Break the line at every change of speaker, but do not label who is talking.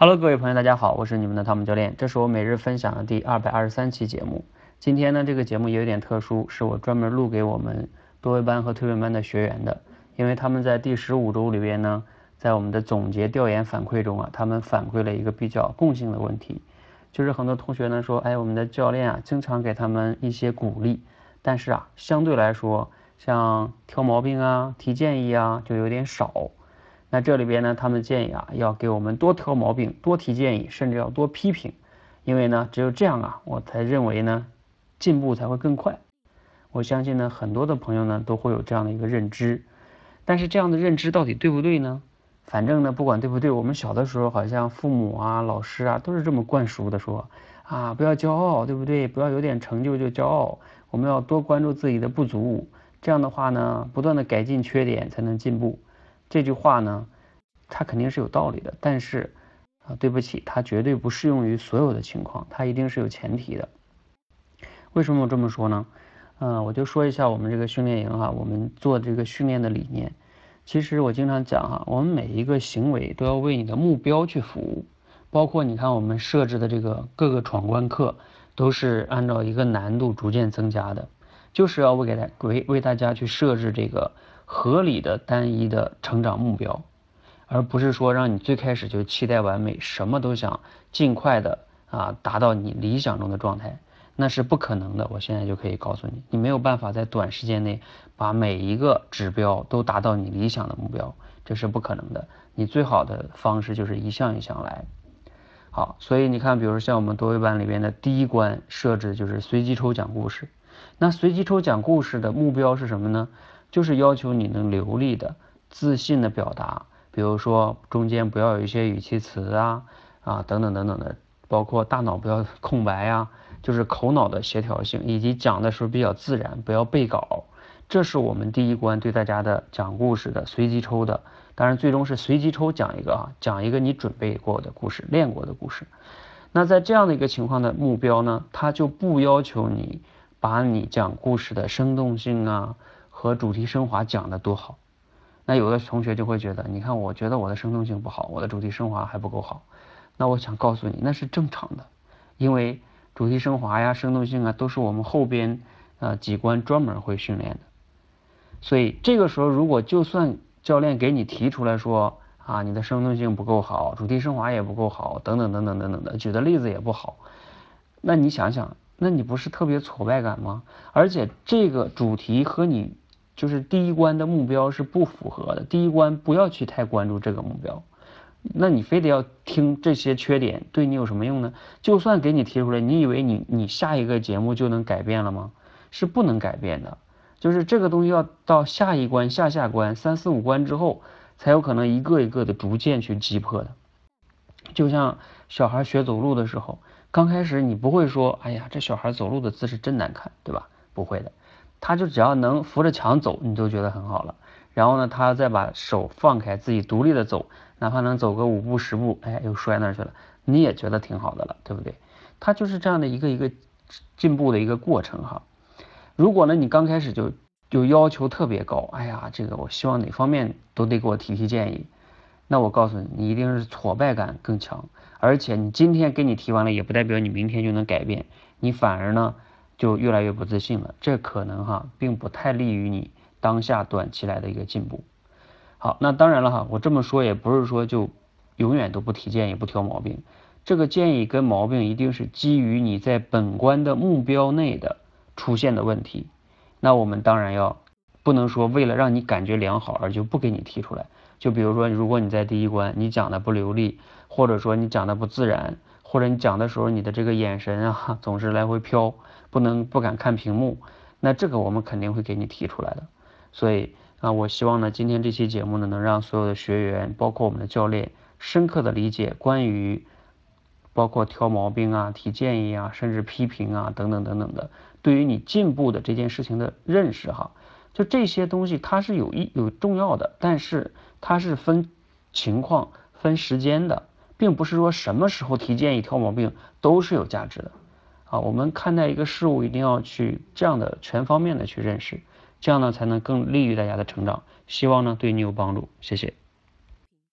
Hello，各位朋友，大家好，我是你们的汤姆教练，这是我每日分享的第二百二十三期节目。今天呢，这个节目也有点特殊，是我专门录给我们多维班和推文班的学员的，因为他们在第十五周里边呢，在我们的总结调研反馈中啊，他们反馈了一个比较共性的问题，就是很多同学呢说，哎，我们的教练啊，经常给他们一些鼓励，但是啊，相对来说，像挑毛病啊、提建议啊，就有点少。那这里边呢，他们建议啊，要给我们多挑毛病，多提建议，甚至要多批评，因为呢，只有这样啊，我才认为呢，进步才会更快。我相信呢，很多的朋友呢，都会有这样的一个认知。但是这样的认知到底对不对呢？反正呢，不管对不对，我们小的时候好像父母啊、老师啊，都是这么灌输的，说啊，不要骄傲，对不对？不要有点成就就骄傲，我们要多关注自己的不足，这样的话呢，不断的改进缺点才能进步。这句话呢，它肯定是有道理的，但是啊，对不起，它绝对不适用于所有的情况，它一定是有前提的。为什么我这么说呢？嗯，我就说一下我们这个训练营哈，我们做这个训练的理念。其实我经常讲哈，我们每一个行为都要为你的目标去服务，包括你看我们设置的这个各个闯关课，都是按照一个难度逐渐增加的，就是要为给大为为大家去设置这个。合理的单一的成长目标，而不是说让你最开始就期待完美，什么都想尽快的啊达到你理想中的状态，那是不可能的。我现在就可以告诉你，你没有办法在短时间内把每一个指标都达到你理想的目标，这是不可能的。你最好的方式就是一项一项来。好，所以你看，比如像我们多维班里边的第一关设置就是随机抽奖故事，那随机抽讲故事的目标是什么呢？就是要求你能流利的、自信的表达，比如说中间不要有一些语气词啊啊等等等等的，包括大脑不要 空白呀，就是口脑的协调性，以及讲的时候比较自然，不要背稿。这是我们第一关对大家的讲故事的随机抽的，当然最终是随机抽讲一个啊，讲一个你准备过的故事、练过的故事。那在这样的一个情况的目标呢，它就不要求你把你讲故事的生动性啊。和主题升华讲的多好，那有的同学就会觉得，你看，我觉得我的生动性不好，我的主题升华还不够好。那我想告诉你，那是正常的，因为主题升华呀、生动性啊，都是我们后边呃几关专门会训练的。所以这个时候，如果就算教练给你提出来说啊，你的生动性不够好，主题升华也不够好，等等等等等等的，举的例子也不好，那你想想，那你不是特别挫败感吗？而且这个主题和你。就是第一关的目标是不符合的，第一关不要去太关注这个目标，那你非得要听这些缺点，对你有什么用呢？就算给你提出来，你以为你你下一个节目就能改变了吗？是不能改变的，就是这个东西要到下一关、下下关、三四五关之后，才有可能一个一个的逐渐去击破的。就像小孩学走路的时候，刚开始你不会说，哎呀，这小孩走路的姿势真难看，对吧？不会的。他就只要能扶着墙走，你就觉得很好了。然后呢，他再把手放开，自己独立的走，哪怕能走个五步十步，哎，又摔那儿去了，你也觉得挺好的了，对不对？他就是这样的一个一个进步的一个过程哈。如果呢，你刚开始就就要求特别高，哎呀，这个我希望哪方面都得给我提提建议，那我告诉你，你一定是挫败感更强，而且你今天给你提完了，也不代表你明天就能改变，你反而呢。就越来越不自信了，这可能哈并不太利于你当下短期来的一个进步。好，那当然了哈，我这么说也不是说就永远都不提建议不挑毛病，这个建议跟毛病一定是基于你在本关的目标内的出现的问题。那我们当然要不能说为了让你感觉良好而就不给你提出来。就比如说，如果你在第一关你讲的不流利，或者说你讲的不自然。或者你讲的时候，你的这个眼神啊，总是来回飘，不能不敢看屏幕，那这个我们肯定会给你提出来的。所以啊，我希望呢，今天这期节目呢，能让所有的学员，包括我们的教练，深刻的理解关于包括挑毛病啊、提建议啊、甚至批评啊等等等等的，对于你进步的这件事情的认识哈。就这些东西它是有一有重要的，但是它是分情况、分时间的。并不是说什么时候提建议、挑毛病都是有价值的啊！我们看待一个事物，一定要去这样的全方面的去认识，这样呢才能更利于大家的成长。希望呢对你有帮助，谢谢。